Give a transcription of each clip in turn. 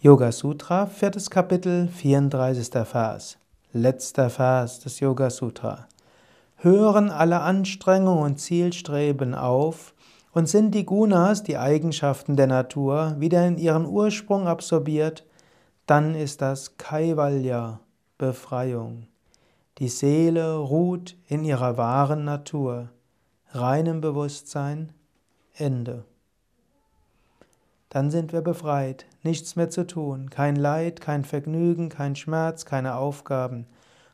Yoga Sutra, viertes Kapitel, 34. Vers. Letzter Vers des Yoga Sutra. Hören alle Anstrengungen und Zielstreben auf und sind die Gunas, die Eigenschaften der Natur, wieder in ihren Ursprung absorbiert, dann ist das Kaivalya, Befreiung. Die Seele ruht in ihrer wahren Natur, reinem Bewusstsein, Ende dann sind wir befreit, nichts mehr zu tun, kein Leid, kein Vergnügen, kein Schmerz, keine Aufgaben,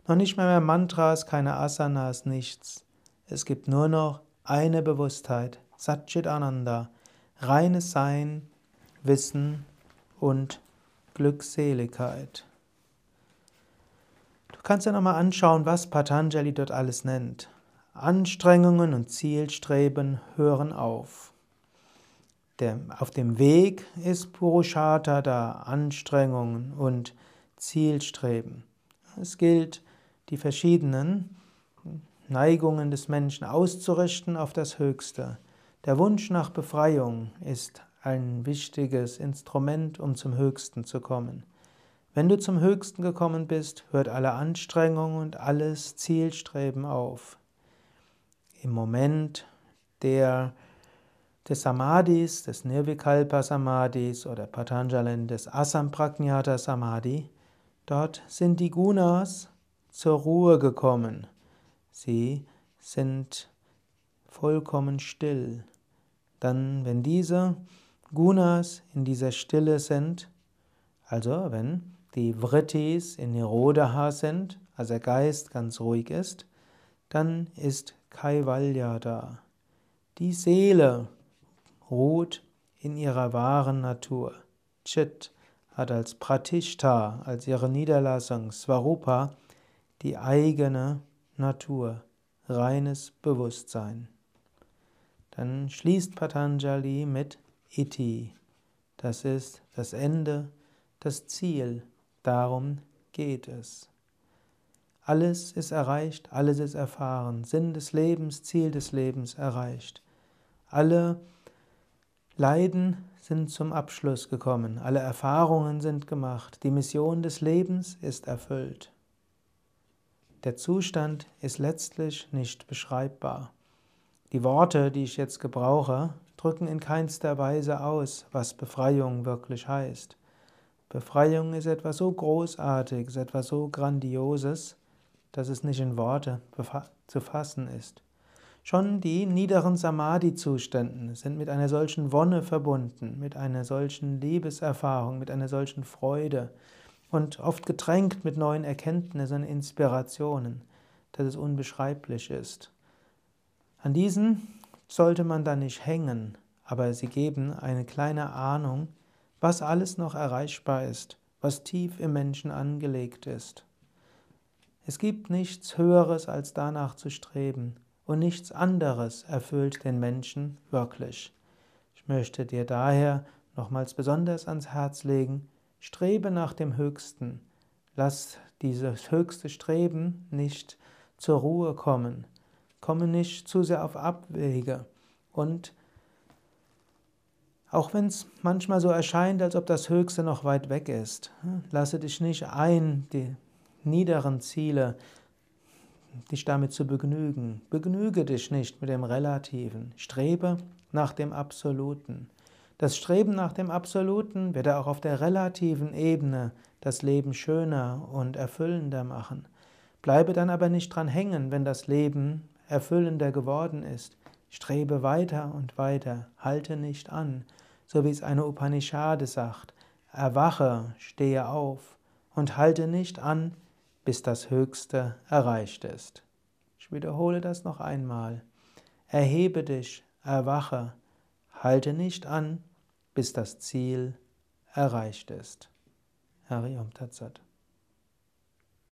noch nicht mehr, mehr Mantras, keine Asanas, nichts. Es gibt nur noch eine Bewusstheit, Satchit Ananda, reines Sein, Wissen und Glückseligkeit. Du kannst dir nochmal anschauen, was Patanjali dort alles nennt. Anstrengungen und Zielstreben hören auf. Der, auf dem Weg ist Purushartha da, Anstrengungen und Zielstreben. Es gilt, die verschiedenen Neigungen des Menschen auszurichten auf das Höchste. Der Wunsch nach Befreiung ist ein wichtiges Instrument, um zum Höchsten zu kommen. Wenn du zum Höchsten gekommen bist, hört alle Anstrengung und alles Zielstreben auf. Im Moment der des Samadhis, des Nirvikalpa Samadhis oder Patanjali des Asampragnata Samadhi, dort sind die Gunas zur Ruhe gekommen. Sie sind vollkommen still. Dann, wenn diese Gunas in dieser Stille sind, also wenn die Vrittis in Nirodha sind, also der Geist ganz ruhig ist, dann ist Kaivalya da. Die Seele ruht in ihrer wahren Natur. Chit hat als Pratishta, als ihre Niederlassung, Svarupa, die eigene Natur, reines Bewusstsein. Dann schließt Patanjali mit Iti. Das ist das Ende, das Ziel. Darum geht es. Alles ist erreicht, alles ist erfahren. Sinn des Lebens, Ziel des Lebens erreicht. Alle Leiden sind zum Abschluss gekommen, alle Erfahrungen sind gemacht, die Mission des Lebens ist erfüllt. Der Zustand ist letztlich nicht beschreibbar. Die Worte, die ich jetzt gebrauche, drücken in keinster Weise aus, was Befreiung wirklich heißt. Befreiung ist etwas so Großartiges, etwas so Grandioses, dass es nicht in Worte zu fassen ist. Schon die niederen Samadhi-Zustände sind mit einer solchen Wonne verbunden, mit einer solchen Liebeserfahrung, mit einer solchen Freude und oft getränkt mit neuen Erkenntnissen und Inspirationen, dass es unbeschreiblich ist. An diesen sollte man da nicht hängen, aber sie geben eine kleine Ahnung, was alles noch erreichbar ist, was tief im Menschen angelegt ist. Es gibt nichts Höheres, als danach zu streben und nichts anderes erfüllt den Menschen wirklich. Ich möchte dir daher nochmals besonders ans Herz legen, strebe nach dem Höchsten. Lass dieses höchste Streben nicht zur Ruhe kommen. Komme nicht zu sehr auf Abwege. Und auch wenn es manchmal so erscheint, als ob das Höchste noch weit weg ist, lasse dich nicht ein, die niederen Ziele dich damit zu begnügen. Begnüge dich nicht mit dem Relativen. Strebe nach dem Absoluten. Das Streben nach dem Absoluten wird auch auf der relativen Ebene das Leben schöner und erfüllender machen. Bleibe dann aber nicht dran hängen, wenn das Leben erfüllender geworden ist. Strebe weiter und weiter, halte nicht an, so wie es eine Upanishade sagt. Erwache, stehe auf und halte nicht an, bis das Höchste erreicht ist. Ich wiederhole das noch einmal. Erhebe dich, erwache, halte nicht an, bis das Ziel erreicht ist. Hari Om Tatsat.